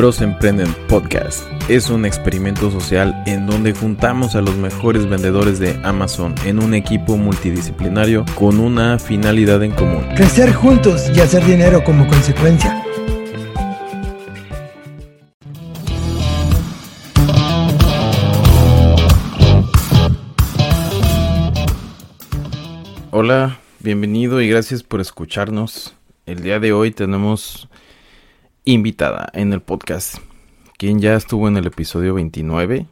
Bros Emprenden Podcast es un experimento social en donde juntamos a los mejores vendedores de Amazon en un equipo multidisciplinario con una finalidad en común. Crecer juntos y hacer dinero como consecuencia. Hola, bienvenido y gracias por escucharnos. El día de hoy tenemos invitada en el podcast, quien ya estuvo en el episodio 29,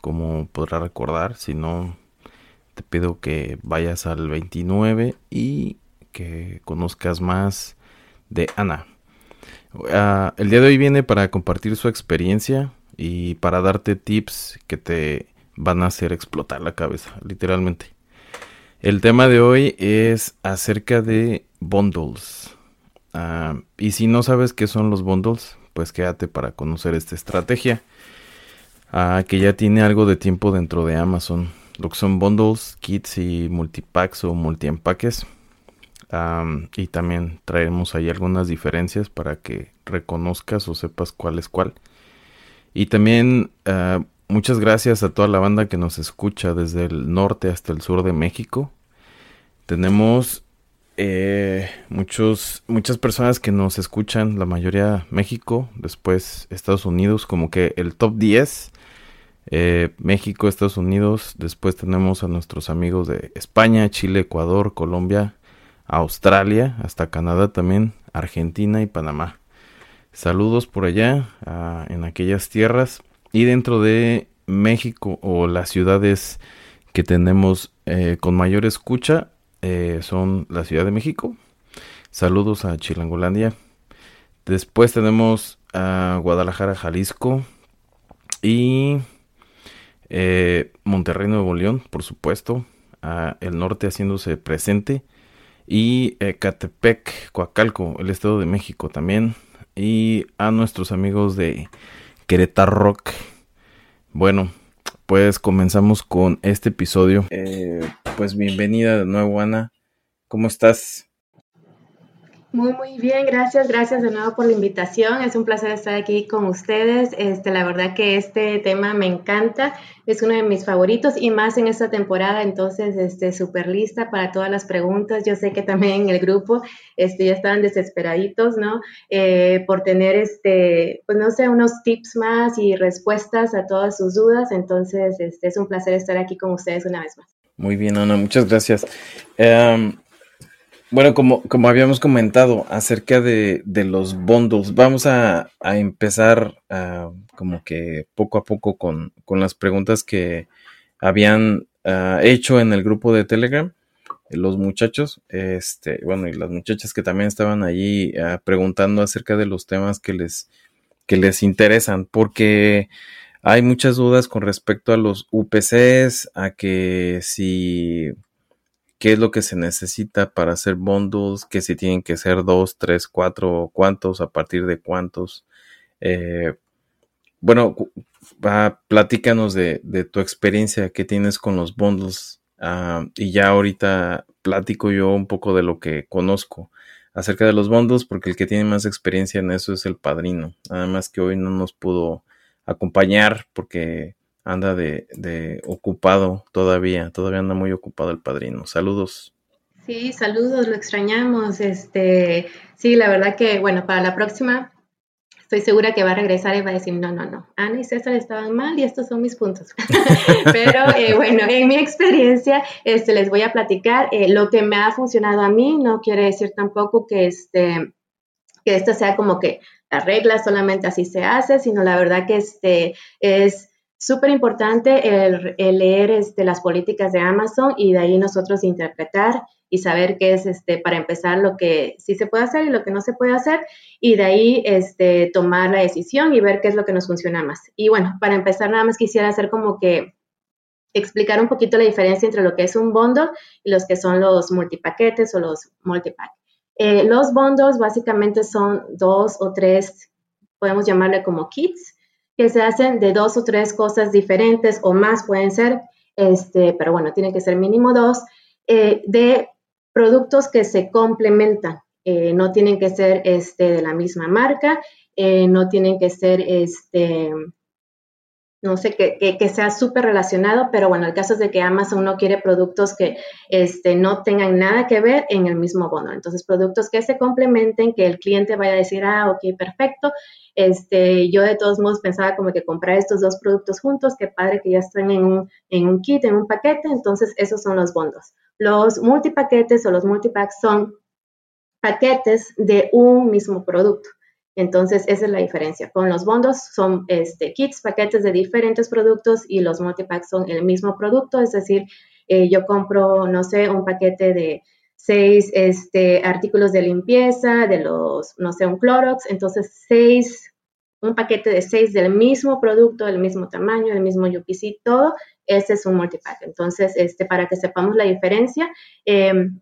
como podrá recordar, si no te pido que vayas al 29 y que conozcas más de Ana. Ah, el día de hoy viene para compartir su experiencia y para darte tips que te van a hacer explotar la cabeza, literalmente. El tema de hoy es acerca de bundles. Ah, y si no sabes qué son los bundles, pues quédate para conocer esta estrategia. Ah, que ya tiene algo de tiempo dentro de Amazon. Lo que son bundles, kits y multipacks o multiempaques. y también traemos ahí algunas diferencias para que reconozcas o sepas cuál es cuál. Y también ah, muchas gracias a toda la banda que nos escucha desde el norte hasta el sur de México. Tenemos eh, muchos, muchas personas que nos escuchan, la mayoría México, después Estados Unidos, como que el top 10, eh, México, Estados Unidos, después tenemos a nuestros amigos de España, Chile, Ecuador, Colombia, Australia, hasta Canadá también, Argentina y Panamá. Saludos por allá, en aquellas tierras y dentro de México o las ciudades que tenemos eh, con mayor escucha eh, son la Ciudad de México. Saludos a Chilangolandia. Después tenemos a Guadalajara, Jalisco. Y eh, Monterrey, Nuevo León, por supuesto. A el norte haciéndose presente. Y Ecatepec, Coacalco, el Estado de México también. Y a nuestros amigos de Querétaro Rock. Bueno, pues comenzamos con este episodio. Eh, pues bienvenida de nuevo, Ana. ¿Cómo estás? Muy, muy bien, gracias, gracias de nuevo por la invitación. Es un placer estar aquí con ustedes. Este, la verdad que este tema me encanta, es uno de mis favoritos y más en esta temporada, entonces, este, súper lista para todas las preguntas. Yo sé que también en el grupo este, ya estaban desesperaditos, ¿no? Eh, por tener, este, pues no sé, unos tips más y respuestas a todas sus dudas. Entonces, este, es un placer estar aquí con ustedes una vez más. Muy bien, Ana, muchas gracias. Em, bueno, como, como habíamos comentado acerca de, los bundles, vamos a, empezar como que poco a poco con, las preguntas que habían ah, hecho en el grupo de Telegram los muchachos, este, bueno, y las muchachas que también estaban allí ah, preguntando acerca de los temas que les, que les interesan, porque hay muchas dudas con respecto a los UPCs, a que si qué es lo que se necesita para hacer bundles, que si tienen que ser dos, tres, cuatro, cuántos, a partir de cuántos. Eh, bueno, platícanos de, tu experiencia que tienes con los bundles ah, y ya ahorita platico yo un poco de lo que conozco acerca de los bundles porque el que tiene más experiencia en eso es el padrino. Nada más que hoy no nos pudo acompañar porque anda de, ocupado todavía, todavía anda muy ocupado el padrino. Saludos. Sí, saludos, lo extrañamos. Este, sí, la verdad que, bueno, para la próxima estoy segura que va a regresar y va a decir, no, no, no, Ana y César estaban mal y estos son mis puntos. Pero eh, bueno, en mi experiencia este, les voy a platicar eh, lo que me ha funcionado a mí, no quiere decir tampoco que, este, que esto sea como que la regla solamente así se hace, sino la verdad que este, es súper importante el, leer este, las políticas de Amazon y de ahí nosotros interpretar y saber qué es, este, para empezar, lo que sí se puede hacer y lo que no se puede hacer, y de ahí este, tomar la decisión y ver qué es lo que nos funciona más. Y bueno, para empezar, nada más quisiera hacer como que explicar un poquito la diferencia entre lo que es un bundle y los que son los multipaquetes o los multipack. Eh, los bundles básicamente son dos o tres, podemos llamarle como kits, que se hacen de dos o tres cosas diferentes o más pueden ser, este, pero bueno, tiene que ser mínimo dos, eh, de productos que se complementan. Eh, no tienen que ser este, de la misma marca eh, no tienen que ser, este, no sé, que, que, sea súper relacionado, pero bueno, el caso es de que Amazon no quiere productos que este, no tengan nada que ver en el mismo bono. Entonces, productos que se complementen, que el cliente vaya a decir, ah, ok, perfecto. Este, yo de todos modos pensaba como que comprar estos dos productos juntos, qué padre que ya están en un, en un kit, en un paquete, entonces esos son los bondos. Los multipaquetes o los multipacks son paquetes de un mismo producto. Entonces, esa es la diferencia. Con los bondos son este, kits, paquetes de diferentes productos y los multipacks son el mismo producto, es decir, eh, yo compro, no sé, un paquete de seis este, artículos de limpieza, de los, no sé, un Clorox, entonces seis, un paquete de seis del mismo producto, del mismo tamaño, del mismo UPC, todo, ese es un multipack. Entonces, este, para que sepamos la diferencia, em,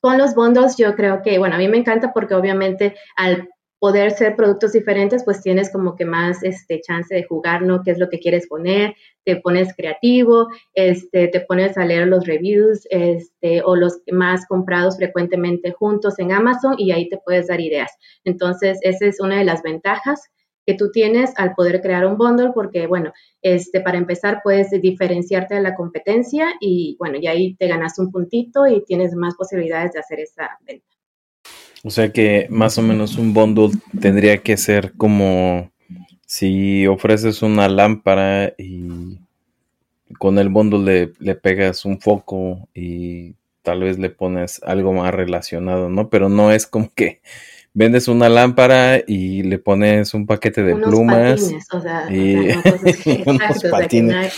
con los bondos yo creo que, bueno, a mí me encanta porque obviamente al poder ser productos diferentes, pues tienes como que más este, chance de jugar, ¿no? ¿Qué es lo que quieres poner? Te pones creativo, este, te pones a leer los reviews este, o los más comprados frecuentemente juntos en Amazon y ahí te puedes dar ideas. Entonces, esa es una de las ventajas que tú tienes al poder crear un bundle porque, bueno, este, para empezar puedes diferenciarte de la competencia y, bueno, y ahí te ganas un puntito y tienes más posibilidades de hacer esa venta. O sea que más o menos un bundle tendría que ser como si ofreces una lámpara y con el bundle le, pegas un foco y tal vez le pones algo más relacionado, ¿no? Pero no es como que vendes una lámpara y le pones un paquete de plumas patines, o sea, y unos patines.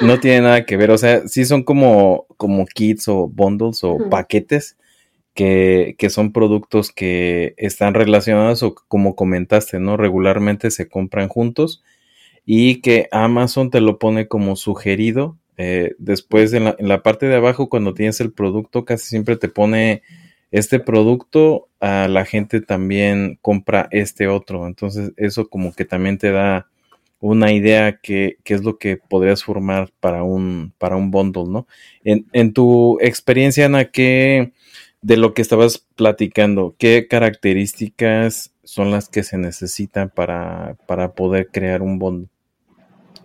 ¿no? tiene nada que ver, o sea, sí son como, como kits o bundles o paquetes que, son productos que están relacionados o como comentaste, ¿no? Regularmente se compran juntos y que Amazon te lo pone como sugerido. Eh, después en la, en la parte de abajo, cuando tienes el producto, casi siempre te pone este producto, a la gente también compra este otro. Entonces eso como que también te da una idea que, que, es lo que podrías formar para un, para un bundle, ¿no? En, en tu experiencia, Ana, ¿qué, de lo que estabas platicando, ¿qué características son las que se necesitan para, para poder crear un bond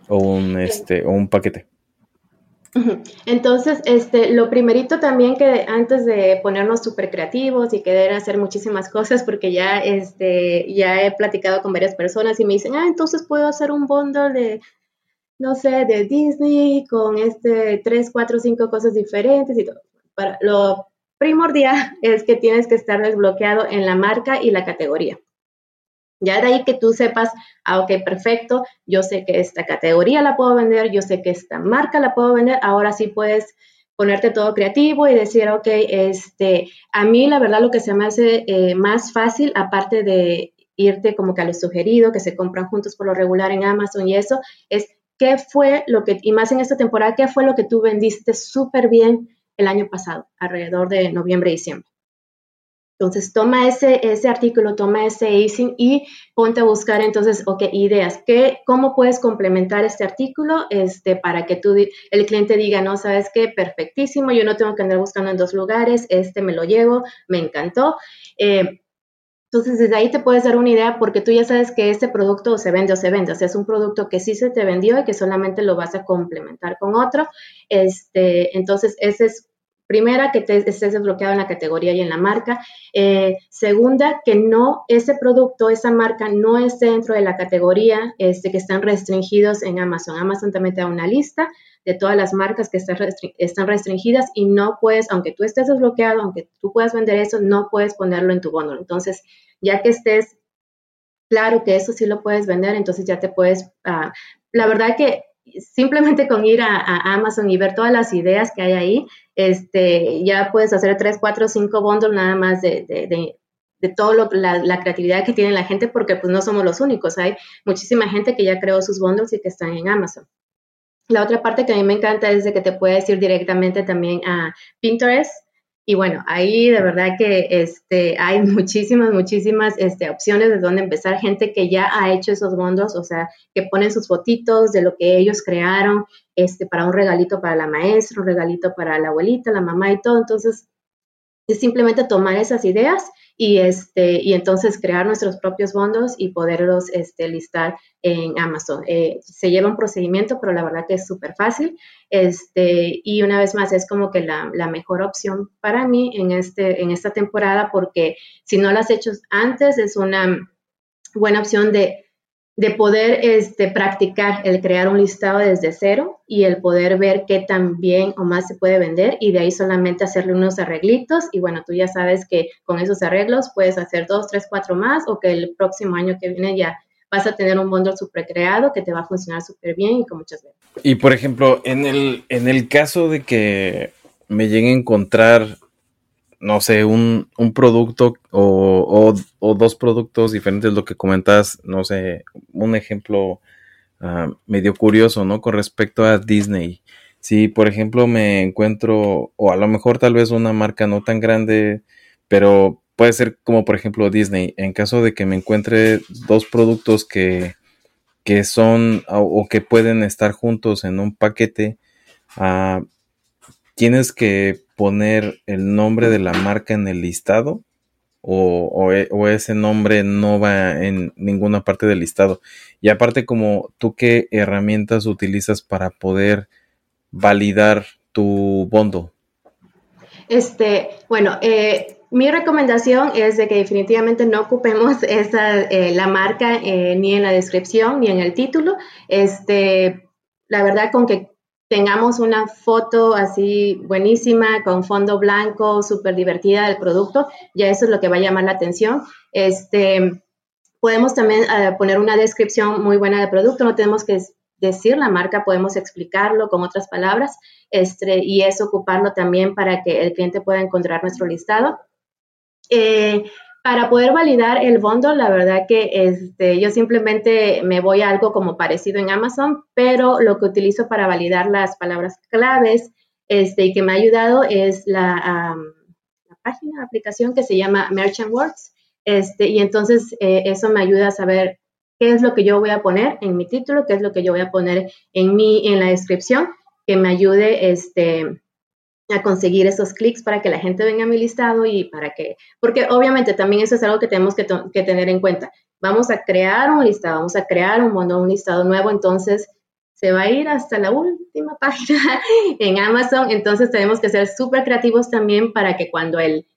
o un este o un paquete? Entonces, este, lo primerito también que antes de ponernos súper creativos y querer hacer muchísimas cosas, porque ya, este, ya he platicado con varias personas y me dicen, ah, entonces puedo hacer un bundle de, no sé, de Disney con este, tres, cuatro, cinco cosas diferentes y todo. Para, lo primordial es que tienes que estar desbloqueado en la marca y la categoría. Ya de ahí que tú sepas, ah, ok, perfecto, yo sé que esta categoría la puedo vender, yo sé que esta marca la puedo vender, ahora sí puedes ponerte todo creativo y decir, ok, este, a mí la verdad lo que se me hace eh, más fácil, aparte de irte como que a lo sugerido, que se compran juntos por lo regular en Amazon y eso, es qué fue lo que, y más en esta temporada, qué fue lo que tú vendiste súper bien el año pasado, alrededor de noviembre diciembre. Entonces, toma ese, ese artículo, toma ese acing y ponte a buscar entonces, ok, ideas, ¿qué, ¿cómo puedes complementar este artículo este, para que tú, el cliente diga, no, sabes qué, perfectísimo, yo no tengo que andar buscando en dos lugares, este me lo llevo, me encantó. Eh, entonces, desde ahí te puedes dar una idea porque tú ya sabes que este producto se vende o se vende. O sea, es un producto que sí se te vendió y que solamente lo vas a complementar con otro. Este, entonces, ese es primera, que te, estés desbloqueado en la categoría y en la marca. Eh, segunda, que no, ese producto, esa marca no esté dentro de la categoría este, que están restringidos en Amazon. Amazon también te da una lista de todas las marcas que están, restringidas y no puedes, aunque tú estés desbloqueado, aunque tú puedas vender eso, no puedes ponerlo en tu bono. Entonces, ya que estés claro que eso sí lo puedes vender, entonces ya te puedes, ah, la verdad que simplemente con ir a, Amazon y ver todas las ideas que hay ahí, este, ya puedes hacer tres, cuatro, cinco bundles nada más de, de, de todo lo, la, la, creatividad que tiene la gente, porque pues no somos los únicos, hay muchísima gente que ya creó sus bundles y que están en Amazon. La otra parte que a mí me encanta es de que te puedes ir directamente también a Pinterest. Y bueno, ahí de verdad que este, hay muchísimas, muchísimas este, opciones de dónde empezar. Gente que ya ha hecho esos bondos, o sea, que ponen sus fotitos de lo que ellos crearon este, para un regalito para la maestra, un regalito para la abuelita, la mamá y todo. Entonces, es simplemente tomar esas ideas y, este, y entonces crear nuestros propios fondos y poderlos este, listar en Amazon. Eh, se lleva un procedimiento, pero la verdad que es súper fácil. Este, y una vez más, es como que la, la, mejor opción para mí en, este, en esta temporada, porque si no lo has hecho antes, es una buena opción de de poder este, practicar el crear un listado desde cero y el poder ver qué tan bien o más se puede vender y de ahí solamente hacerle unos arreglitos y bueno, tú ya sabes que con esos arreglos puedes hacer dos, tres, cuatro más o que el próximo año que viene ya vas a tener un bundle super creado que te va a funcionar súper bien y con muchas ventas. Y por ejemplo, en el, en el caso de que me llegue a encontrar no sé, un, un producto o, o, dos productos diferentes, lo que comentas, no sé, un ejemplo ah, medio curioso, ¿no? Con respecto a Disney. Si, por ejemplo, me encuentro, o a lo mejor tal vez una marca no tan grande, pero puede ser como, por ejemplo, Disney. En caso de que me encuentre dos productos que, que son o, que pueden estar juntos en un paquete, uh, tienes que poner el nombre de la marca en el listado o, e, o, ese nombre no va en ninguna parte del listado. Y aparte, como tú qué herramientas utilizas para poder validar tu bondo. Este, bueno, eh, mi recomendación es de que definitivamente no ocupemos esa, eh, la marca eh, ni en la descripción ni en el título. Este, la verdad, con que tengamos una foto así buenísima, con fondo blanco, súper divertida del producto, ya eso es lo que va a llamar la atención. Este, podemos también eh, poner una descripción muy buena del producto, no tenemos que decir la marca, podemos explicarlo con otras palabras este, y eso ocuparlo también para que el cliente pueda encontrar nuestro listado. Eh, para poder validar el bundle, la verdad que este, yo simplemente me voy a algo como parecido en Amazon, pero lo que utilizo para validar las palabras claves este, y que me ha ayudado es la, página, la aplicación que se llama Merchant Words. Este, y entonces eh, eso me ayuda a saber qué es lo que yo voy a poner en mi título, qué es lo que yo voy a poner en, mi, en la descripción, que me ayude este, a conseguir esos clics para que la gente venga a mi listado y para que, porque obviamente también eso es algo que tenemos que, tener en cuenta. Vamos a crear un listado, vamos a crear un, un listado nuevo, entonces se va a ir hasta la última página en Amazon, entonces tenemos que ser súper creativos también para que cuando el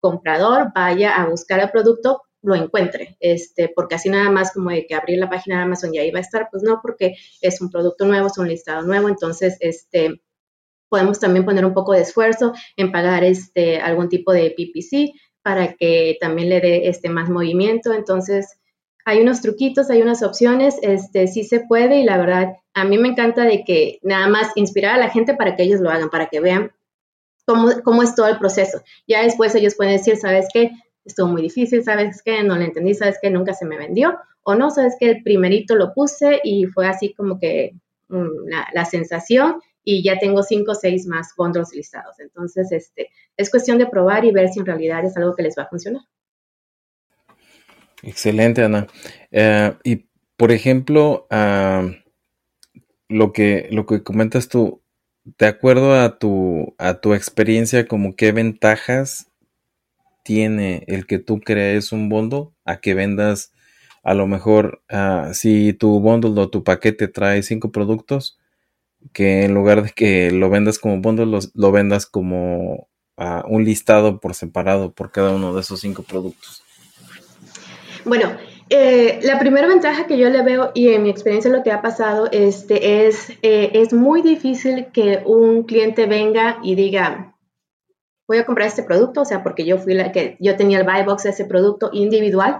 comprador vaya a buscar el producto, lo encuentre, este, porque así nada más como de que abrir la página de Amazon y ahí va a estar, pues no, porque es un producto nuevo, es un listado nuevo, entonces, este, podemos también poner un poco de esfuerzo en pagar este, algún tipo de PPC para que también le dé este, más movimiento. Entonces, hay unos truquitos, hay unas opciones, este, sí se puede y la verdad, a mí me encanta de que nada más inspirar a la gente para que ellos lo hagan, para que vean cómo, cómo es todo el proceso. Ya después ellos pueden decir, ¿sabes qué? Estuvo muy difícil, ¿sabes qué? No lo entendí, ¿sabes qué? Nunca se me vendió. O no, ¿sabes qué? El primerito lo puse y fue así como que mm, la, la sensación y ya tengo cinco o seis más bundles listados. Entonces, este, es cuestión de probar y ver si en realidad es algo que les va a funcionar. Excelente, Ana. Eh, y, por ejemplo, ah, lo, que, lo que comentas tú, de acuerdo a tu, a tu experiencia, como qué ventajas tiene el que tú crees un bundle a que vendas a lo mejor uh, si tu bundle o tu paquete trae cinco productos, que en lugar de que lo vendas como bundle, lo, vendas como uh, un listado por separado por cada uno de esos cinco productos? Bueno, eh, la primera ventaja que yo le veo y en mi experiencia lo que ha pasado este, es, eh, es muy difícil que un cliente venga y diga, voy a comprar este producto, o sea, porque yo fui la que yo tenía el buy box de ese producto individual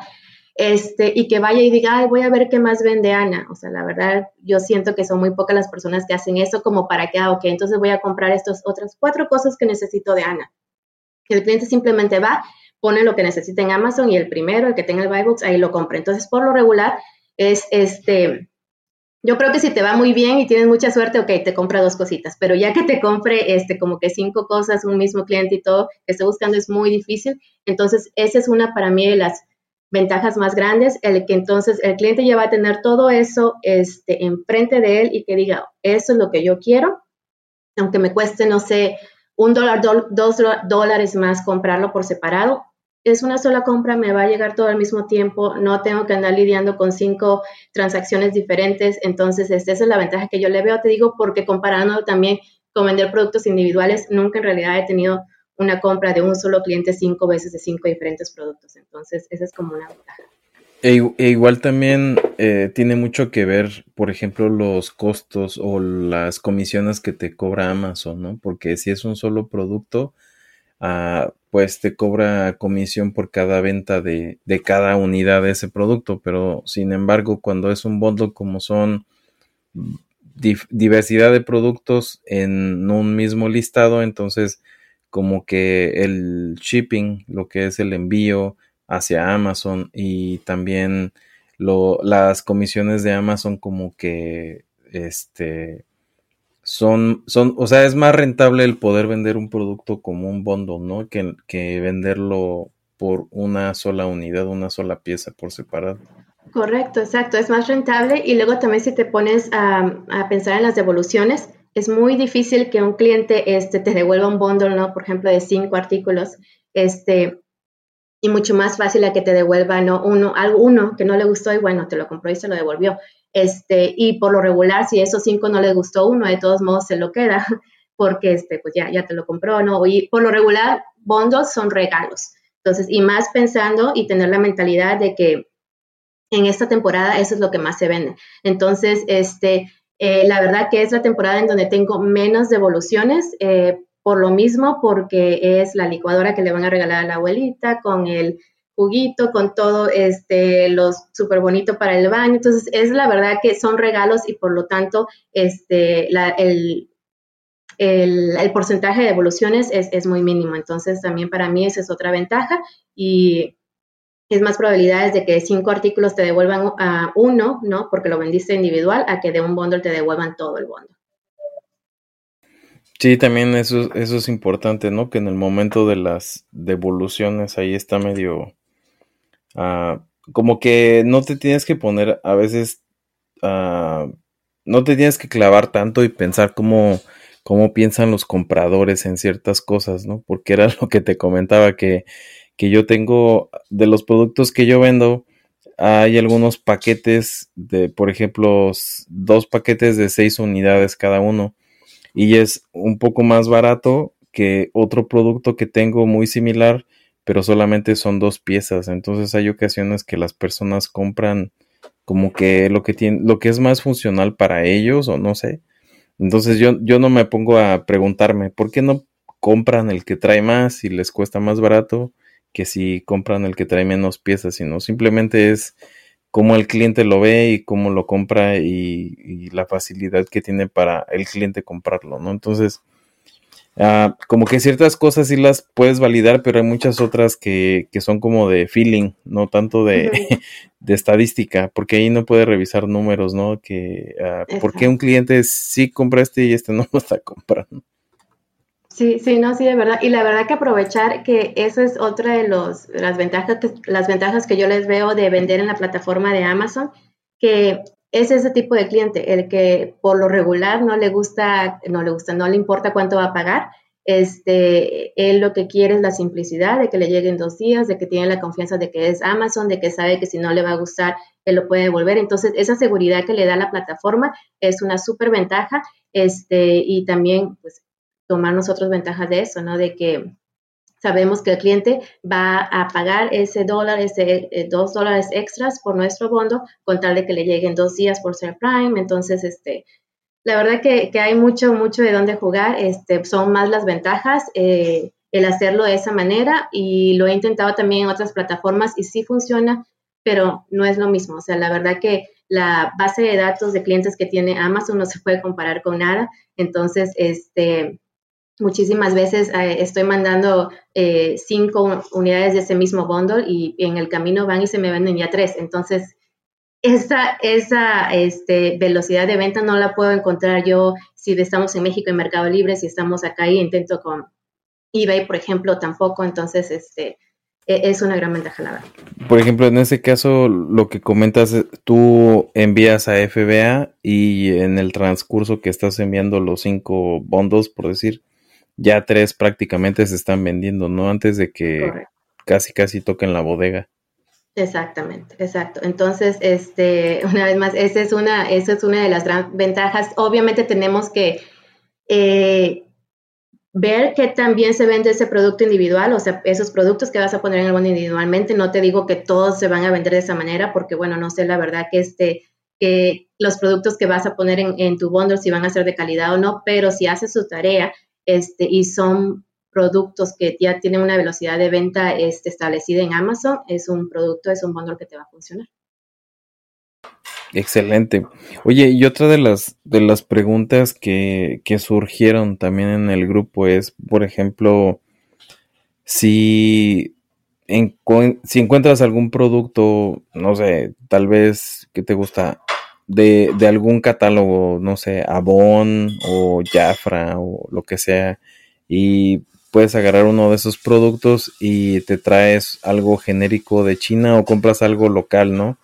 este, y que vaya y diga, voy a ver qué más vende Ana. O sea, la verdad, yo siento que son muy pocas las personas que hacen eso como para que, ah, ok, entonces voy a comprar estas otras cuatro cosas que necesito de Ana. El cliente simplemente va, pone lo que necesita en Amazon y el primero, el que tenga el buy box, ahí lo compra. Entonces, por lo regular, es este, yo creo que si te va muy bien y tienes mucha suerte, ok, te compra dos cositas, pero ya que te compre este, como que cinco cosas, un mismo cliente y todo, que esté buscando es muy difícil. Entonces, esa es una para mí de las ventajas más grandes, el que entonces el cliente ya va a tener todo eso este, enfrente de él y que diga, eso es lo que yo quiero, aunque me cueste, no sé, un dólar, dos dólares más comprarlo por separado, es una sola compra, me va a llegar todo al mismo tiempo, no tengo que andar lidiando con cinco transacciones diferentes, entonces esa es la ventaja que yo le veo, te digo, porque comparando también con vender productos individuales, nunca en realidad he tenido una compra de un solo cliente cinco veces de cinco diferentes productos, entonces esa es como una ventaja. E, e igual también eh, tiene mucho que ver, por ejemplo, los costos o las comisiones que te cobra Amazon, ¿no? Porque si es un solo producto, ah, pues te cobra comisión por cada venta de, de, cada unidad de ese producto, pero sin embargo, cuando es un bundle como son diversidad de productos en un mismo listado, entonces como que el shipping, lo que es el envío, hacia Amazon y también lo, las comisiones de Amazon como que este son, son, o sea, es más rentable el poder vender un producto como un bundle, ¿no? Que, que venderlo por una sola unidad, una sola pieza por separado. Correcto, exacto, es más rentable y luego también si te pones a, a, pensar en las devoluciones, es muy difícil que un cliente este, te devuelva un bundle, ¿no? Por ejemplo, de cinco artículos, este, y mucho más fácil a que te devuelvan uno, algo, uno que no le gustó y bueno, te lo compró y se lo devolvió. Este, y por lo regular, si esos cinco no le gustó uno, de todos modos se lo queda, porque este, pues ya, ya te lo compró, ¿no? Y por lo regular, bondos son regalos. Entonces, y más pensando y tener la mentalidad de que en esta temporada eso es lo que más se vende. Entonces, este, eh, la verdad que es la temporada en donde tengo menos devoluciones, eh, por lo mismo, porque es la licuadora que le van a regalar a la abuelita con el juguito, con todo este, los súper bonito para el baño. Entonces, es la verdad que son regalos y por lo tanto, este, el, el, porcentaje de devoluciones es, es, muy mínimo. Entonces, también para mí esa es otra ventaja y es más probabilidades de que cinco artículos te devuelvan a uno, ¿no? Porque lo vendiste individual, a que de un bundle te devuelvan todo el bundle. Sí, también eso, eso es importante, ¿no? Que en el momento de las devoluciones ahí está medio... Uh, como que no te tienes que poner a veces... Uh, no te tienes que clavar tanto y pensar cómo, cómo piensan los compradores en ciertas cosas, ¿no? Porque era lo que te comentaba que, que yo tengo de los productos que yo vendo, hay algunos paquetes de, por ejemplo, dos paquetes de seis unidades cada uno y es un poco más barato que otro producto que tengo muy similar, pero solamente son dos piezas. Entonces hay ocasiones que las personas compran como que lo que tiene, lo que es más funcional para ellos o no sé. Entonces yo, yo no me pongo a preguntarme por qué no compran el que trae más y les cuesta más barato que si compran el que trae menos piezas, sino simplemente es cómo el cliente lo ve y cómo lo compra y, la facilidad que tiene para el cliente comprarlo, ¿no? Entonces, ah, como que ciertas cosas sí las puedes validar, pero hay muchas otras que, que son como de feeling, no tanto de, de, estadística, porque ahí no puede revisar números, ¿no? Que, uh, ¿por qué un cliente sí compra este y este no lo está comprando? Sí, sí, no, sí, de verdad. Y la verdad que aprovechar que eso es otra de los, las, ventajas que, las ventajas que yo les veo de vender en la plataforma de Amazon, que es ese tipo de cliente, el que por lo regular no le gusta, no le gusta, no le importa cuánto va a pagar. Este, él lo que quiere es la simplicidad de que le lleguen dos días, de que tiene la confianza de que es Amazon, de que sabe que si no le va a gustar, él lo puede devolver. Entonces, esa seguridad que le da la plataforma es una súper ventaja. Este, y también, pues, tomar nosotros ventajas de eso, ¿no? De que sabemos que el cliente va a pagar ese dólar, ese eh, dos dólares extras por nuestro bondo con tal de que le lleguen dos días por ser Prime. Entonces, este, la verdad que, que hay mucho, mucho de dónde jugar. Este, son más las ventajas. Eh, el hacerlo de esa manera y lo he intentado también en otras plataformas y sí funciona, pero no es lo mismo. O sea, la verdad que la base de datos de clientes que tiene Amazon no se puede comparar con nada. Entonces, este, muchísimas veces eh, estoy mandando eh, cinco unidades de ese mismo bundle y en el camino van y se me venden ya tres. Entonces, esa, esa este, velocidad de venta no la puedo encontrar yo si estamos en México en Mercado Libre, si estamos acá y intento con eBay, por ejemplo, tampoco. Entonces, este, e, es una gran ventaja, la verdad. Por ejemplo, en ese caso, lo que comentas, tú envías a FBA y en el transcurso que estás enviando los cinco bondos, por decir, ya tres prácticamente se están vendiendo, ¿no? Antes de que casi casi toquen la bodega. Exactamente, exacto. Entonces, este, una vez más, esa es una, esa es una de las grandes ventajas. Obviamente tenemos que eh, ver que también se vende ese producto individual, o sea, esos productos que vas a poner en el bono individualmente. No te digo que todos se van a vender de esa manera, porque bueno, no sé la verdad que este, que los productos que vas a poner en, en tu bundle si van a ser de calidad o no, pero si haces su tarea, este, y son productos que ya tienen una velocidad de venta este, establecida en Amazon, es un producto, es un bundle que te va a funcionar. Excelente. Oye, y otra de las, de las preguntas que, que surgieron también en el grupo es, por ejemplo, si, en, si encuentras algún producto, no sé, tal vez que te gusta, de, de algún catálogo, no sé, Avon o Jafra o lo que sea, y puedes agarrar uno de esos productos y te traes algo genérico de China o compras algo local, ¿no?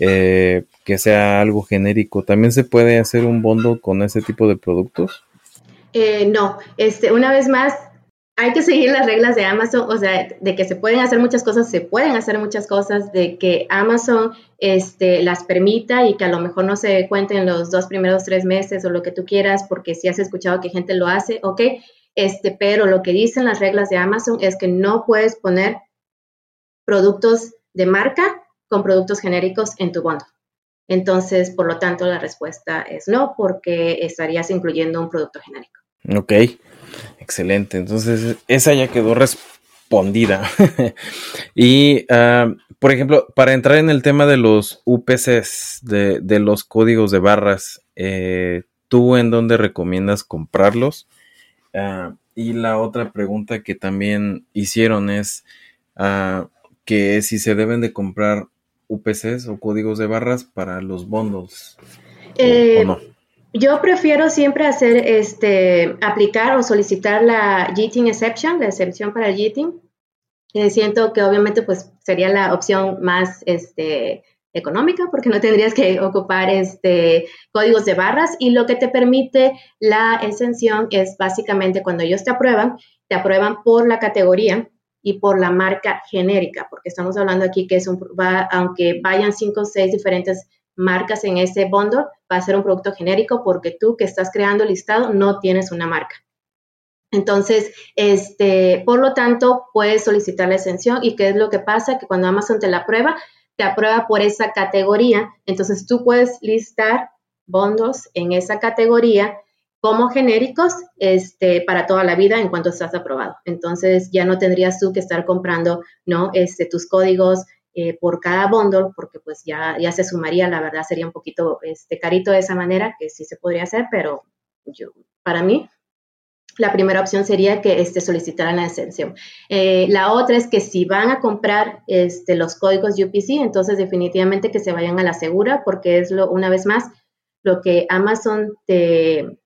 Eh, que sea algo genérico. ¿También se puede hacer un bondo con ese tipo de productos? Eh, no, este, una vez más, hay que seguir las reglas de Amazon, o sea, de que se pueden hacer muchas cosas, se pueden hacer muchas cosas, de que Amazon este, las permita y que a lo mejor no se cuenten los dos primeros tres meses o lo que tú quieras, porque si has escuchado que gente lo hace, ok, este, pero lo que dicen las reglas de Amazon es que no puedes poner productos de marca con productos genéricos en tu bondo. Entonces, por lo tanto, la respuesta es no, porque estarías incluyendo un producto genérico. Ok, excelente. Entonces, esa ya quedó respondida. y, uh, por ejemplo, para entrar en el tema de los UPCs, de, de los códigos de barras, eh, ¿tú en dónde recomiendas comprarlos? Uh, y la otra pregunta que también hicieron es uh, que si se deben de comprar UPCs o códigos de barras para los bondos eh, Yo prefiero siempre hacer este aplicar o solicitar la JITIN exception, la excepción para JITIN. Eh, siento que obviamente pues sería la opción más este económica porque no tendrías que ocupar este códigos de barras y lo que te permite la exención es básicamente cuando ellos te aprueban, te aprueban por la categoría y por la marca genérica, porque estamos hablando aquí que es un, va, aunque vayan cinco o seis diferentes marcas en ese bundle, va a ser un producto genérico porque tú que estás creando el listado no tienes una marca. Entonces, este, por lo tanto, puedes solicitar la exención y qué es lo que pasa, que cuando Amazon te la aprueba, te aprueba por esa categoría, entonces tú puedes listar bundles en esa categoría como genéricos este, para toda la vida en cuanto estás aprobado. Entonces ya no tendrías tú que estar comprando ¿no? este, tus códigos eh, por cada bundle, porque pues ya, ya se sumaría, la verdad sería un poquito este, carito de esa manera, que sí se podría hacer, pero yo, para mí la primera opción sería que este, solicitaran la exención. Eh, la otra es que si van a comprar este, los códigos UPC, entonces definitivamente que se vayan a la segura, porque es lo, una vez más, lo que Amazon te,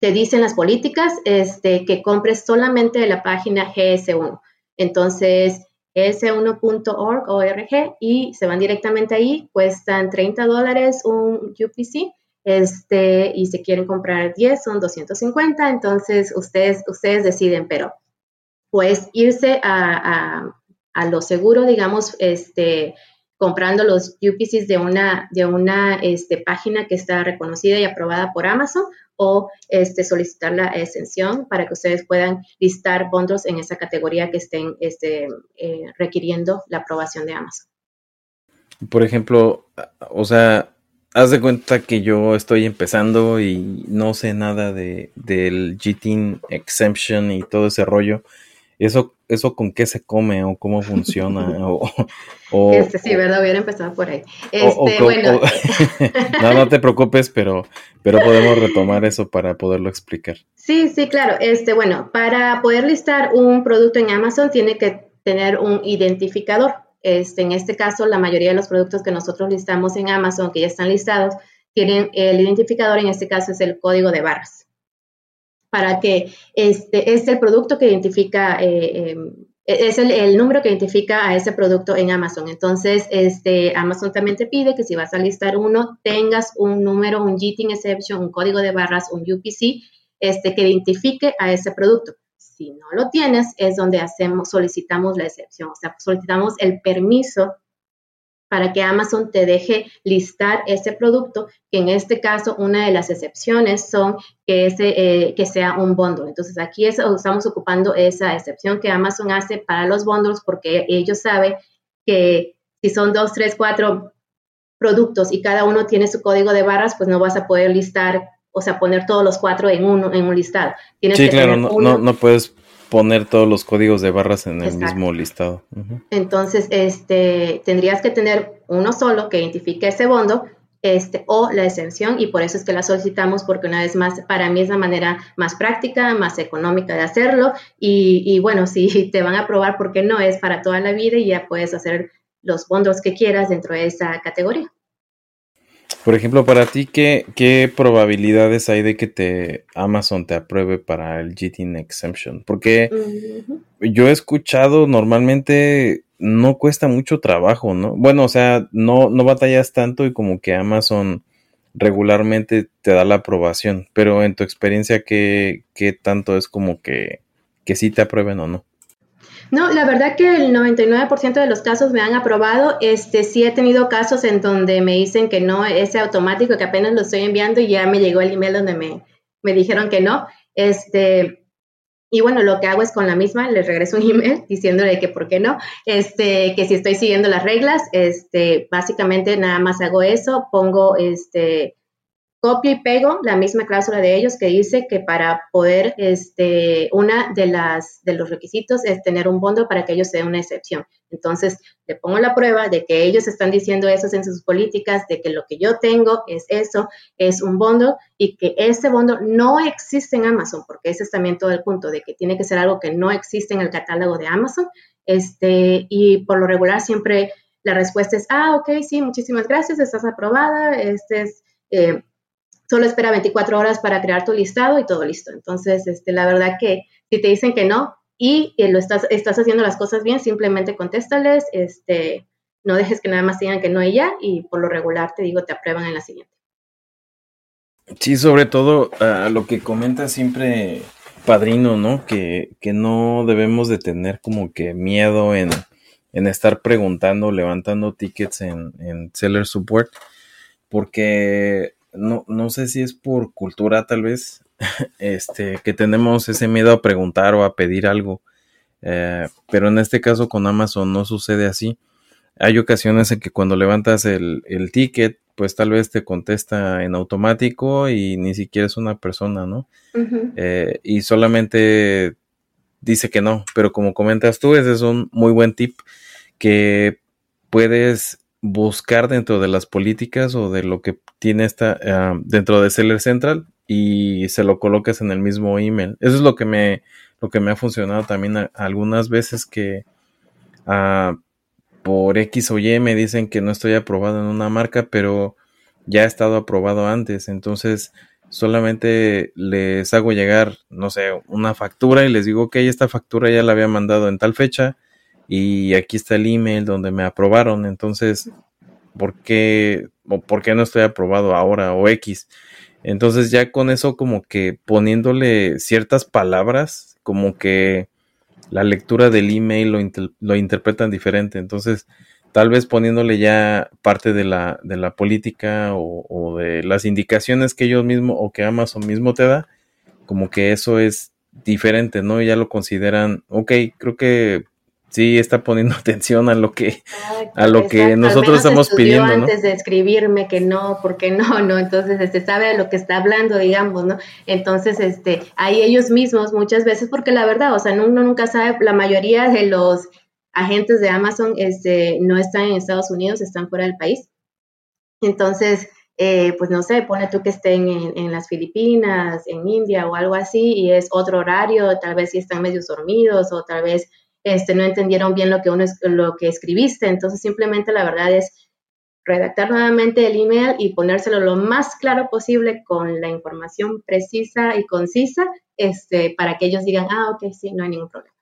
te dicen las políticas este, que compres solamente de la página GS1. Entonces, gs1.org y se van directamente ahí, cuestan 30 dólares un UPC este, y si quieren comprar 10 son 250, entonces ustedes, ustedes deciden, pero pues irse a, a, a lo seguro, digamos, este, comprando los UPCs de una, de una este, página que está reconocida y aprobada por Amazon o este, solicitar la exención para que ustedes puedan listar bundles en esa categoría que estén este, eh, requiriendo la aprobación de Amazon. Por ejemplo, o sea, haz de cuenta que yo estoy empezando y no sé nada de, del GTIN exemption y todo ese rollo. ¿Eso, ¿Eso con qué se come o cómo funciona? o, este, sí, ¿verdad? Hubiera empezado por ahí. Este, bueno. no, no te preocupes, pero, pero podemos retomar eso para poderlo explicar. Sí, sí, claro. Este, bueno, para poder listar un producto en Amazon tiene que tener un identificador. Este, en este caso, la mayoría de los productos que nosotros listamos en Amazon, que ya están listados, tienen el identificador, en este caso es el código de barras para que este es el producto que identifica, eh, em, es el, número que identifica a ese producto en Amazon. Entonces, este, Amazon también te pide que si vas a listar uno, tengas un número, un JITIN exception, un código de barras, un UPC, este, que identifique a ese producto. Si no lo tienes, es donde hacemos, solicitamos la excepción, o sea, solicitamos el permiso para que Amazon te deje listar ese producto, que en este caso una de las excepciones son que, ese, eh, que sea un bundle. Entonces aquí estamos ocupando esa excepción que Amazon hace para los bundles porque ellos saben que si son dos, tres, cuatro productos y cada uno tiene su código de barras, pues no vas a poder listar, o sea, poner todos los cuatro en uno en un listado. sí, claro, no, no, puedes poner todos los códigos de barras en el mismo listado. Entonces, este, tendrías que tener uno solo que identifique ese bondo este, o la exención y por eso es que la solicitamos porque una vez más para mí es la manera más práctica, más económica de hacerlo y, y bueno, si te van a aprobar, porque no es para toda la vida y ya puedes hacer los fondos que quieras dentro de esa categoría. Por ejemplo, para ti, ¿qué, ¿qué, probabilidades hay de que te Amazon te apruebe para el GTN Exemption? Porque yo he escuchado normalmente no cuesta mucho trabajo, ¿no? Bueno, o sea, no, no batallas tanto y como que Amazon regularmente te da la aprobación, pero en tu experiencia, ¿qué, qué tanto es como que, que sí te aprueben o no? No, la verdad que el 99% de los casos me han aprobado. Este, sí he tenido casos en donde me dicen que no, es automático, que apenas lo estoy enviando y ya me llegó el email donde me, me dijeron que no. Este, y bueno, lo que hago es con la misma, les regreso un email diciéndole que por qué no, este, que si estoy siguiendo las reglas, este, básicamente nada más hago eso, pongo este, copio y pego la misma cláusula de ellos que dice que para poder, este, una de las de los requisitos es tener un bondo para que ellos sean una excepción. Entonces, le pongo la prueba de que ellos están diciendo eso en sus políticas, de que lo que yo tengo es eso, es un bondo y que ese bondo no existe en Amazon, porque ese es también todo el punto de que tiene que ser algo que no existe en el catálogo de Amazon. Este, y por lo regular siempre la respuesta es, ah, ok, sí, muchísimas gracias, estás aprobada, este es, eh, solo espera 24 horas para crear tu listado y todo listo. Entonces, este, la verdad que si te dicen que no y lo estás, estás haciendo las cosas bien, simplemente contéstales, este, no dejes que nada más digan que no y ya, y por lo regular te digo, te aprueban en la siguiente. Sí, sobre todo a lo que comenta siempre Padrino, ¿no? Que, que no debemos de tener como que miedo en, en estar preguntando, levantando tickets en, en Seller Support, porque no, no sé si es por cultura tal vez, este, que tenemos ese miedo a preguntar o a pedir algo. Eh, pero en este caso con Amazon no sucede así. Hay ocasiones en que cuando levantas el, el ticket, pues tal vez te contesta en automático y ni siquiera es una persona, ¿no? Eh, y solamente dice que no, pero como comentas tú, ese es un muy buen tip que puedes buscar dentro de las políticas o de lo que tiene esta ah, dentro de Seller Central y se lo colocas en el mismo email. Eso es lo que me lo que me ha funcionado también algunas veces que uh, por X o Y me dicen que no estoy aprobado en una marca, pero ya he estado aprobado antes, entonces solamente les hago llegar, no sé, una factura y les digo, que esta factura ya la había mandado en tal fecha, y aquí está el email donde me aprobaron. Entonces, ¿por qué, o por qué no estoy aprobado ahora o X? Entonces ya con eso como que poniéndole ciertas palabras, como que la lectura del email lo, lo interpretan diferente. Entonces, tal vez poniéndole ya parte de la, de la política o, o, de las indicaciones que ellos mismos o que Amazon mismo te da, como que eso es diferente, ¿no? Ya lo consideran, ok, creo que sí está poniendo atención a lo que a lo que nosotros estamos pidiendo, ¿no? antes de escribirme que no, porque no, no, entonces este sabe de lo que está hablando, digamos, ¿no? Entonces, este, ahí ellos mismos muchas veces porque la verdad, o sea, uno nunca sabe, la mayoría de los agentes de Amazon este no están en Estados Unidos, están fuera del país. Entonces, eh, pues no sé, pone tú que estén en, en, las Filipinas, en India o algo así, y es otro horario, tal vez si están medio dormidos o tal vez este, no entendieron bien lo que, uno, lo que escribiste. Entonces, simplemente la verdad es redactar nuevamente el email y ponérselo lo más claro posible con la información precisa y concisa este, para que ellos digan, ah, ok, sí, no hay ningún problema.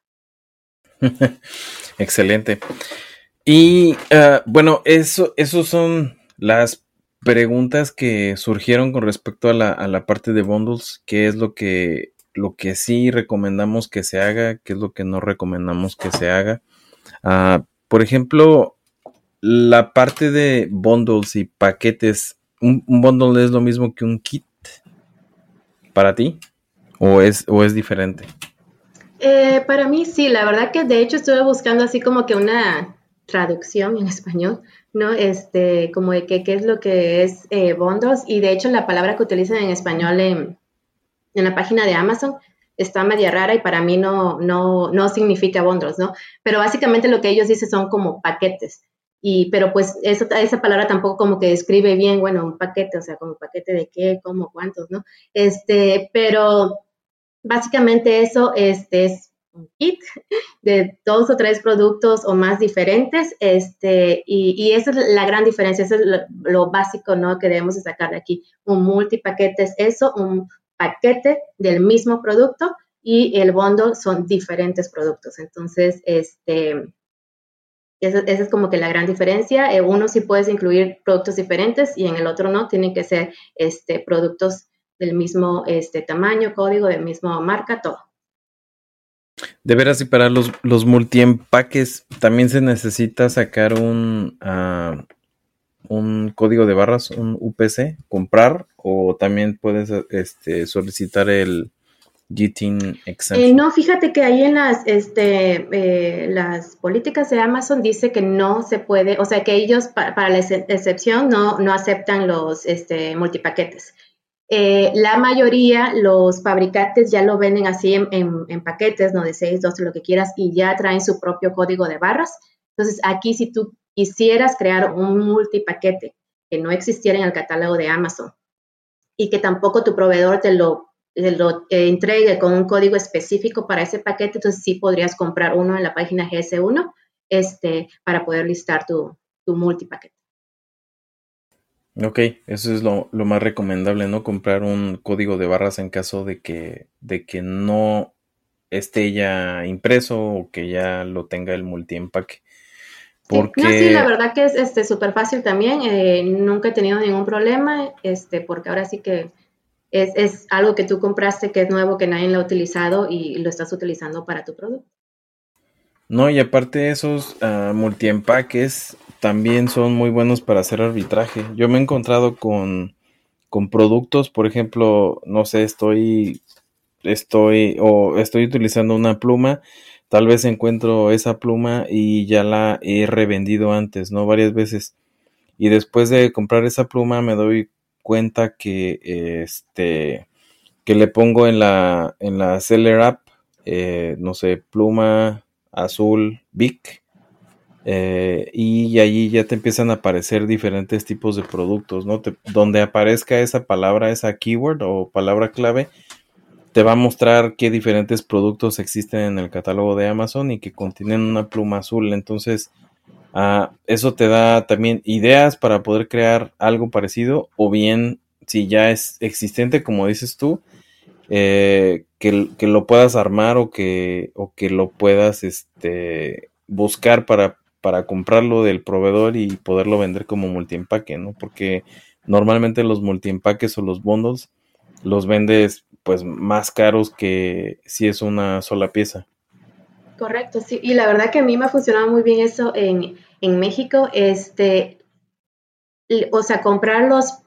Excelente. Y uh, bueno, eso, esos son las preguntas que surgieron con respecto a la, a la parte de bundles, qué es lo que lo que sí recomendamos que se haga, qué es lo que no recomendamos que se haga. Ah, por ejemplo, la parte de bundles y paquetes, ¿un, bundle es lo mismo que un kit para ti? ¿O es, o es diferente? Eh, para mí sí, la verdad que de hecho estuve buscando así como que una traducción en español, ¿no? Este, como de qué es lo que es eh, bundles y de hecho la palabra que utilizan en español en, en la página de Amazon está media rara y para mí no, no, no significa bundles, ¿no? Pero básicamente lo que ellos dicen son como paquetes. Y, pero pues esa, esa palabra tampoco como que describe bien, bueno, un paquete, o sea, como paquete de qué, cómo, cuántos, ¿no? Este, pero básicamente eso este, es un kit de dos o tres productos o más diferentes, este, y, y esa es la gran diferencia, eso es lo, básico, ¿no? Que debemos sacar de aquí. Un multipaquete es eso, un paquete del mismo producto y el bundle son diferentes productos. Entonces, este, esa, es como que la gran diferencia. Eh, uno sí puedes incluir productos diferentes y en el otro no, tienen que ser este, productos del mismo este, tamaño, código, del mismo marca, todo. De veras, y para los, los multiempaques también se necesita sacar un, uh, un código de barras, un UPC, comprar, o también puedes este, solicitar el, eh, no, fíjate que ahí en las, este, eh, las políticas de Amazon dice que no se puede, o sea, que ellos para la excepción no, no aceptan los este, multipaquetes. Eh, la mayoría, los fabricantes ya lo venden así en, en, paquetes, ¿no? De 6, 12, lo que quieras, y ya traen su propio código de barras. Entonces, aquí si tú quisieras crear un multipaquete que no existiera en el catálogo de Amazon y que tampoco tu proveedor te lo lo entregue con un código específico para ese paquete, entonces sí podrías comprar uno en la página GS1 este, para poder listar tu, tu multipaquete. Ok, eso es lo, más recomendable, ¿no? Comprar un código de barras en caso de que, de que no esté ya impreso o que ya lo tenga el multiempaque. Porque... Sí, no, sí, la verdad que es este súper fácil también. Eh, nunca he tenido ningún problema, este, porque ahora sí que es, algo que tú compraste que es nuevo, que nadie lo ha utilizado y lo estás utilizando para tu producto. No, y aparte esos uh, multiempaques también son muy buenos para hacer arbitraje. Yo me he encontrado con, con productos, por ejemplo, no sé, estoy, estoy, o estoy utilizando una pluma, tal vez encuentro esa pluma y ya la he revendido antes, ¿no? Varias veces. Y después de comprar esa pluma me doy cuenta que este que le pongo en la en la Seller app eh, no sé pluma azul Vic eh, y allí ya te empiezan a aparecer diferentes tipos de productos no donde aparezca esa palabra esa keyword o palabra clave te va a mostrar qué diferentes productos existen en el catálogo de Amazon y que contienen una pluma azul entonces Ah, eso te da también ideas para poder crear algo parecido o bien si ya es existente como dices tú eh, que, lo puedas armar o que, o que lo puedas este, buscar para, para comprarlo del proveedor y poderlo vender como multiempaque, ¿no? Porque normalmente los multiempaques o los bundles los vendes pues más caros que si es una sola pieza. Correcto, sí. Y la verdad que a mí me ha funcionado muy bien eso en, en México, este, o sea, comprar los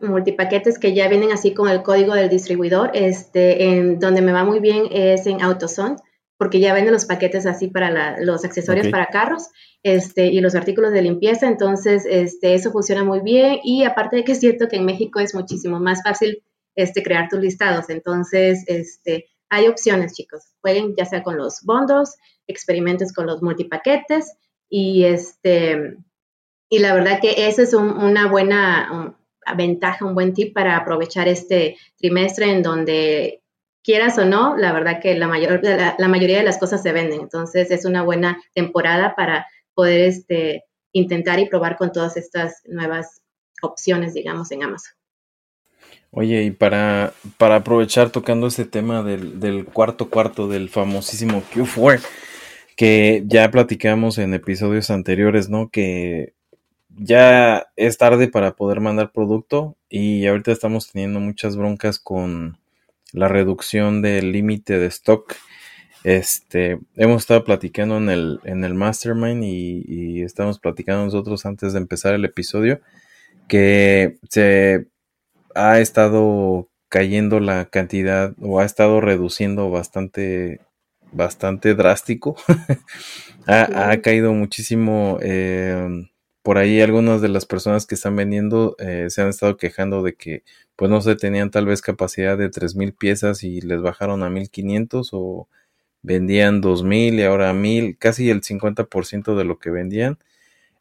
multipaquetes que ya vienen así con el código del distribuidor, este, en donde me va muy bien es en AutoZone, porque ya venden los paquetes así para los accesorios para carros, este, y los artículos de limpieza, entonces, este, eso funciona muy bien, y aparte de que es cierto que en México es muchísimo más fácil, este, crear tus listados, entonces, este, hay opciones, chicos, jueguen ya sea con los bondos, experimentes con los multipaquetes, y, este, y la verdad que esa es una buena ventaja, un buen tip para aprovechar este trimestre en donde quieras o no, la verdad que la, mayor, la, mayoría de las cosas se venden. Entonces es una buena temporada para poder este, intentar y probar con todas estas nuevas opciones, digamos, en Amazon. Oye, y para, para aprovechar tocando este tema del, del cuarto cuarto del famosísimo Q4, que ya platicamos en episodios anteriores, ¿no? Que ya es tarde para poder mandar producto y ahorita estamos teniendo muchas broncas con la reducción del límite de stock. Este, hemos estado platicando en el, en el Mastermind y, y estamos platicando nosotros antes de empezar el episodio que se ha estado cayendo la cantidad o ha estado reduciendo bastante bastante drástico. Ha, caído muchísimo eh, por ahí algunas de las personas que están vendiendo eh, se han estado quejando de que pues no se tenían tal vez capacidad de 3000 piezas y les bajaron a 1500 o vendían 2000 y ahora 1000 casi el 50% de lo que vendían.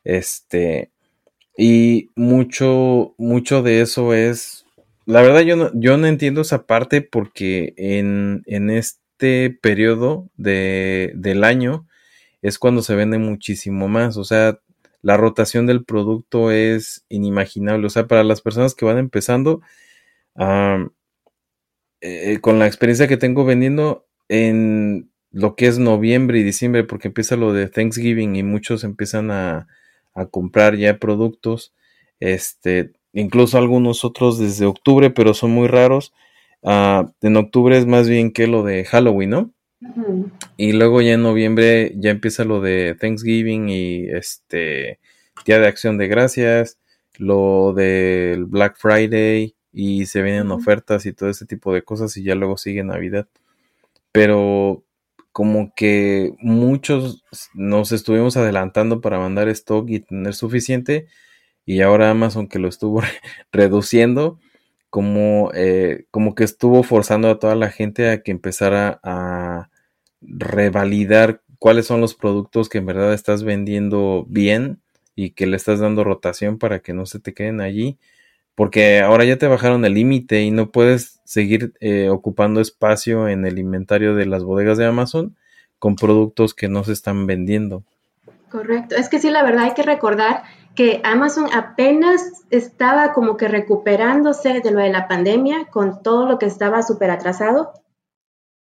Este y mucho, mucho de eso es, la verdad yo no, yo no entiendo esa parte porque en, en este periodo de, del año es cuando se vende muchísimo más, o sea, la rotación del producto es inimaginable, o sea, para las personas que van empezando, eh, con la experiencia que tengo vendiendo en lo que es noviembre y diciembre, porque empieza lo de Thanksgiving y muchos empiezan a, a comprar ya productos. Este, incluso algunos otros desde octubre, pero son muy raros. Ah, en octubre es más bien que lo de Halloween, ¿no? Y luego ya en noviembre ya empieza lo de Thanksgiving y este Día de Acción de Gracias, lo del Black Friday y se vienen ofertas y todo ese tipo de cosas y ya luego sigue Navidad. Pero como que muchos nos estuvimos adelantando para mandar stock y tener suficiente y ahora Amazon que lo estuvo reduciendo como, eh, como que estuvo forzando a toda la gente a que empezara a revalidar cuáles son los productos que en verdad estás vendiendo bien y que le estás dando rotación para que no se te queden allí porque ahora ya te bajaron el límite y no puedes seguir eh, ocupando espacio en el inventario de las bodegas de Amazon con productos que no se están vendiendo. Correcto, es que sí, la verdad hay que recordar que Amazon apenas estaba como que recuperándose de lo de la pandemia con todo lo que estaba súper atrasado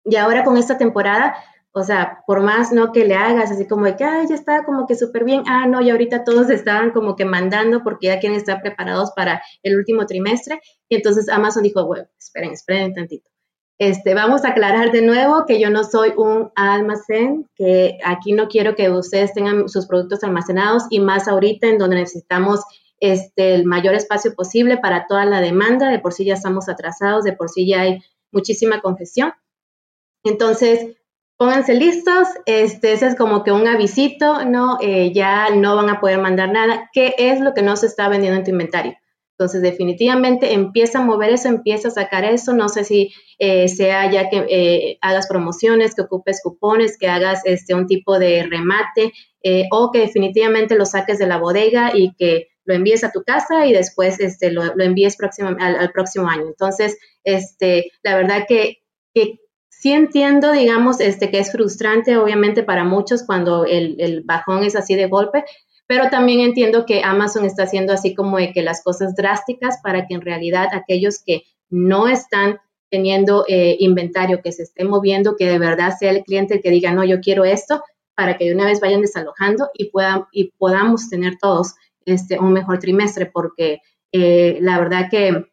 y ahora con esta temporada o sea, por más no que le hagas así como de que, ay, ya está como que súper bien, ah, no, y ahorita todos estaban como que mandando porque ya quieren estar preparados para el último trimestre. Y entonces Amazon dijo, bueno, esperen, esperen tantito. Este, vamos a aclarar de nuevo que yo no soy un almacén, que aquí no quiero que ustedes tengan sus productos almacenados y más ahorita en donde necesitamos este, el mayor espacio posible para toda la demanda. De por sí ya estamos atrasados, de por sí ya hay muchísima congestión. Entonces, pónganse listos, este, ese es como que un avisito, ¿no? Eh, ya no van a poder mandar nada. ¿Qué es lo que no se está vendiendo en tu inventario? Entonces, definitivamente empieza a mover eso, empieza a sacar eso. No sé si eh, sea ya que eh, hagas promociones, que ocupes cupones, que hagas este, un tipo de remate o que definitivamente lo saques de la bodega y que lo envíes a tu casa y después este, lo, envíes próximo, al, próximo año. Entonces, este, la verdad que, que Sí entiendo, digamos, este, que es frustrante, obviamente, para muchos cuando el, bajón es así de golpe, pero también entiendo que Amazon está haciendo así como de que las cosas drásticas para que en realidad aquellos que no están teniendo eh, inventario, que se esté moviendo, que de verdad sea el cliente el que diga, no, yo quiero esto, para que de una vez vayan desalojando y, puedan, y podamos tener todos este, un mejor trimestre, porque eh, la verdad que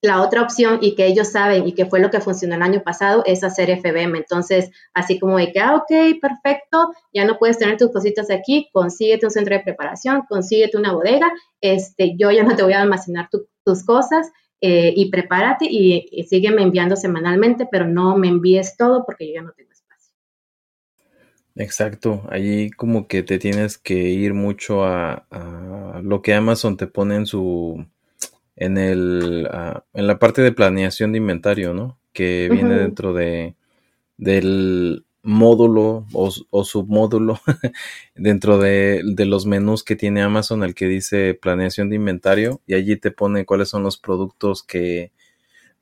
la otra opción y que ellos saben y que fue lo que funcionó el año pasado es hacer FBM. Entonces, así como de que, ah, ok, perfecto, ya no puedes tener tus cositas aquí, consíguete un centro de preparación, consíguete una bodega, este, yo ya no te voy a almacenar tus cosas eh, y prepárate y, y, sígueme enviando semanalmente, pero no me envíes todo porque yo ya no tengo espacio. Exacto, allí como que te tienes que ir mucho a lo que Amazon te pone en su en, el, ah, en la parte de planeación de inventario, ¿no? Que viene dentro de, del módulo o, submódulo dentro de, de, los menús que tiene Amazon, el que dice planeación de inventario, y allí te pone cuáles son los productos que,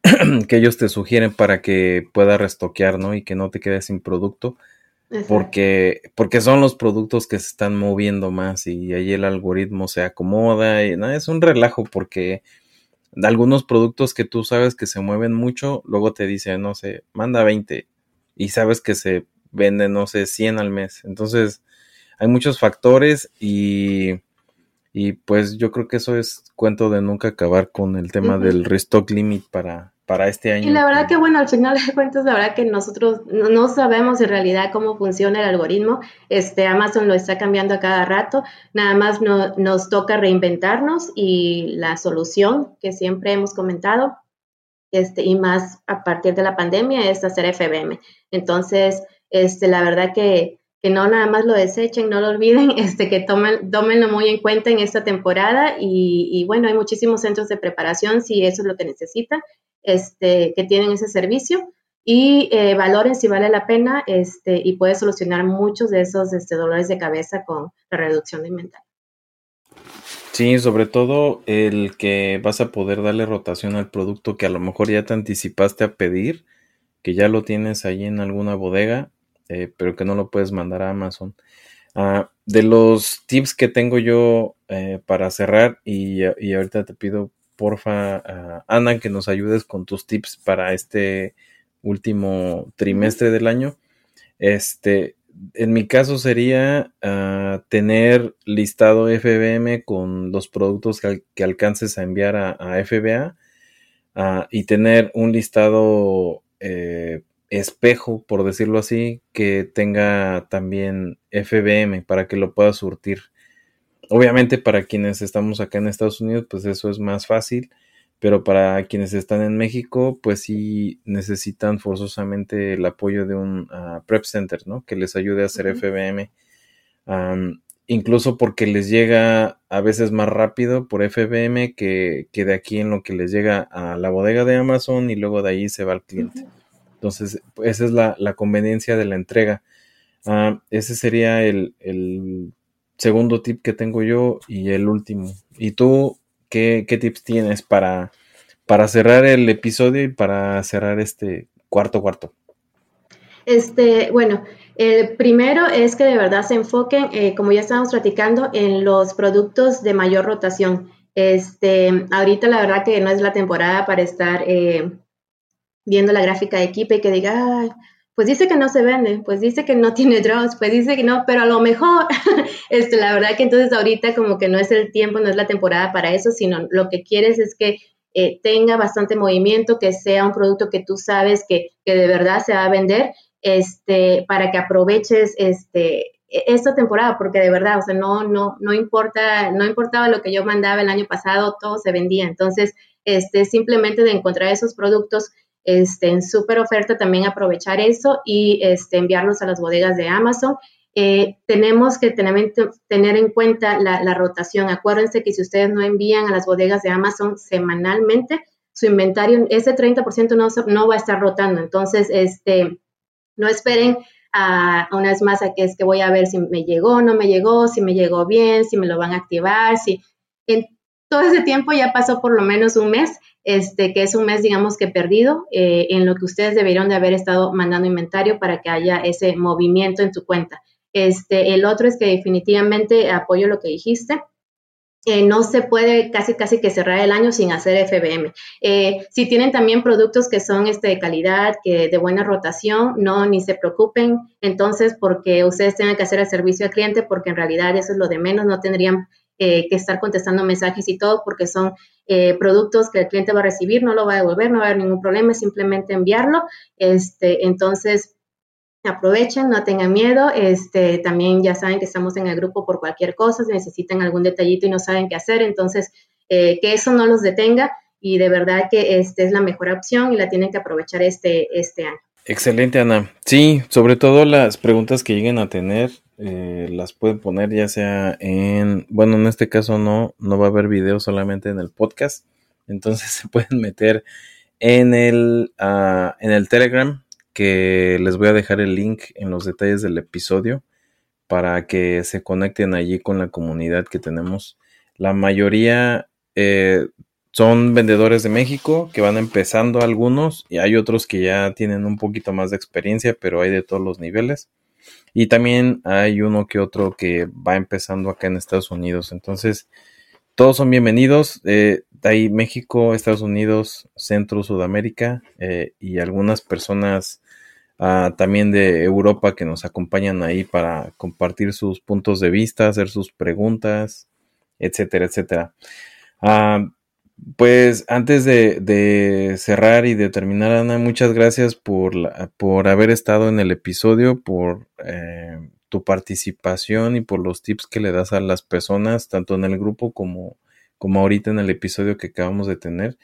que ellos te sugieren para que puedas restoquear, ¿no? Y que no te quedes sin producto. Porque, porque son los productos que se están moviendo más y ahí el algoritmo se acomoda y nada, es un relajo porque de algunos productos que tú sabes que se mueven mucho, luego te dice, no sé, manda 20 y sabes que se venden, no sé, 100 al mes. Entonces, hay muchos factores y, y pues yo creo que eso es cuento de nunca acabar con el tema del restock limit para, para este año. Y la verdad que bueno, al final de cuentas, la verdad que nosotros no, sabemos en realidad cómo funciona el algoritmo. Este, Amazon lo está cambiando a cada rato. Nada más nos toca reinventarnos y la solución que siempre hemos comentado, este, y más a partir de la pandemia, es hacer FBM. Entonces, este, la verdad que, que no nada más lo desechen, no lo olviden, este, que tomen, tómenlo muy en cuenta en esta temporada y, y bueno, hay muchísimos centros de preparación si eso es lo que necesitan este, que tienen ese servicio y eh, valoren si vale la pena este, y puede solucionar muchos de esos este, dolores de cabeza con la reducción de inventario. Sí, sobre todo el que vas a poder darle rotación al producto que a lo mejor ya te anticipaste a pedir, que ya lo tienes ahí en alguna bodega, eh, pero que no lo puedes mandar a Amazon. Ah, de los tips que tengo yo eh, para cerrar, y, ahorita te pido porfa, Ana, que nos ayudes con tus tips para este último trimestre del año. Este, en mi caso sería tener listado FBM con los productos que, alcances a enviar a, FBA y tener un listado eh, espejo, por decirlo así, que tenga también FBM para que lo puedas surtir. Obviamente para quienes estamos acá en Estados Unidos, pues eso es más fácil, pero para quienes están en México, pues sí necesitan forzosamente el apoyo de un ah, prep center, ¿no? Que les ayude a hacer FBM. incluso porque les llega a veces más rápido por FBM que, que, de aquí en lo que les llega a la bodega de Amazon y luego de ahí se va al cliente. Entonces, esa es la, la conveniencia de la entrega. Ah, ese sería el, el segundo tip que tengo yo y el último. ¿Y tú qué, tips tienes para, para cerrar el episodio y para cerrar este cuarto cuarto? Este, bueno, el primero es que de verdad se enfoquen, eh, como ya estábamos platicando, en los productos de mayor rotación. Este, ahorita la verdad que no es la temporada para estar eh, viendo la gráfica de equipo y que diga, pues dice que no se vende, pues dice que no tiene drones, pues dice que no, pero a lo mejor, este, la verdad que entonces ahorita como que no es el tiempo, no es la temporada para eso, sino lo que quieres es que eh, tenga bastante movimiento, que sea un producto que tú sabes que, que, de verdad se va a vender, este, para que aproveches este, e, esta temporada, porque de verdad, o sea, no, no, no importa, no importaba lo que yo mandaba el año pasado, todo se vendía. Entonces, este, simplemente de encontrar esos productos este, en súper oferta también aprovechar eso y este, enviarlos a las bodegas de Amazon. Eh, tenemos que tener, en cuenta la, rotación. Acuérdense que si ustedes no envían a las bodegas de Amazon semanalmente, su inventario, ese 30% no, no va a estar rotando. Entonces, este, no esperen a, una vez más a que es que voy a ver si me llegó, no me llegó, si me llegó bien, si me lo van a activar, si en todo ese tiempo ya pasó por lo menos un mes este, que es un mes, digamos que perdido, eh, en lo que ustedes deberían de haber estado mandando inventario para que haya ese movimiento en tu cuenta. Este, el otro es que definitivamente apoyo lo que dijiste. Eh, no se puede casi casi que cerrar el año sin hacer FBM. Eh, si tienen también productos que son este, de calidad, que de buena rotación, no, ni se preocupen entonces porque ustedes tengan que hacer el servicio al cliente, porque en realidad eso es lo de menos, no tendrían que estar contestando mensajes y todo, porque son eh, productos que el cliente va a recibir, no lo va a devolver, no va a haber ningún problema, es simplemente enviarlo. Este, entonces, aprovechen, no tengan miedo. Este, también ya saben que estamos en el grupo por cualquier cosa, si necesitan algún detallito y no saben qué hacer, entonces eh, que eso no los detenga y de verdad que esta es la mejor opción y la tienen que aprovechar este, este año. Excelente, Ana. Sí, sobre todo las preguntas que lleguen a tener, eh, las pueden poner ya sea en, bueno, en este caso no, no va a haber video solamente en el podcast, entonces se pueden meter en el, ah, en el Telegram, que les voy a dejar el link en los detalles del episodio para que se conecten allí con la comunidad que tenemos. La mayoría eh, son vendedores de México que van empezando algunos y hay otros que ya tienen un poquito más de experiencia, pero hay de todos los niveles. Y también hay uno que otro que va empezando acá en Estados Unidos. Entonces, todos son bienvenidos. Eh, de ahí México, Estados Unidos, Centro, Sudamérica eh, y algunas personas ah, también de Europa que nos acompañan ahí para compartir sus puntos de vista, hacer sus preguntas, etcétera, etcétera. Ah, Pues antes de, cerrar y de terminar, Ana, muchas gracias por, por haber estado en el episodio, por eh, tu participación y por los tips que le das a las personas, tanto en el grupo como, como ahorita en el episodio que acabamos de tener.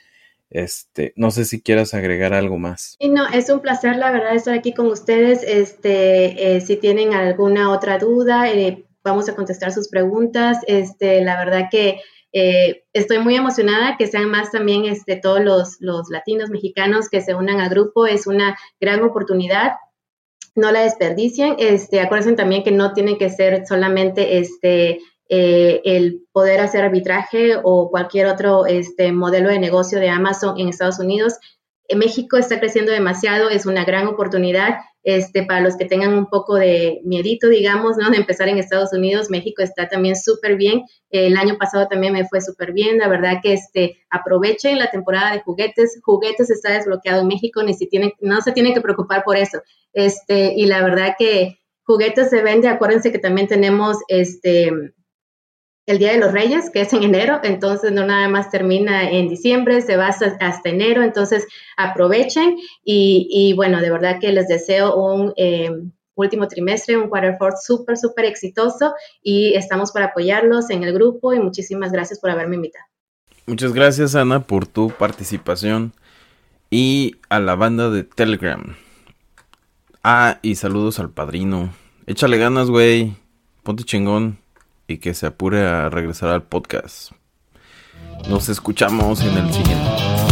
Este, no sé si quieras agregar algo más. Y no, es un placer, la verdad, estar aquí con ustedes. Este, eh, si tienen alguna otra duda, eh, vamos a contestar sus preguntas. Este, la verdad que eh, estoy muy emocionada que sean más también este, todos los, latinos mexicanos que se unan al grupo. Es una gran oportunidad no la desperdicien. Este, acuérdense también que no tiene que ser solamente este, eh, el poder hacer arbitraje o cualquier otro este, modelo de negocio de Amazon en Estados Unidos. En México está creciendo demasiado, es una gran oportunidad este, para los que tengan un poco de miedito, digamos, ¿no? de empezar en Estados Unidos. México está también súper bien. El año pasado también me fue súper bien. La verdad que este, aprovechen la temporada de juguetes. Juguetes está desbloqueado en México, ni si tienen, no se tienen que preocupar por eso. Este, y la verdad que juguetes se vende. Acuérdense que también tenemos este, el Día de los Reyes, que es en enero, entonces no nada más termina en diciembre, se va hasta, enero, entonces aprovechen y, bueno, de verdad que les deseo un eh, último trimestre, un quarter fourth súper, súper exitoso y estamos para apoyarlos en el grupo y muchísimas gracias por haberme invitado. Muchas gracias Ana por tu participación y a la banda de Telegram. Ah, y saludos al padrino. Échale ganas, güey. Ponte chingón y que se apure a regresar al podcast. Nos escuchamos en el siguiente.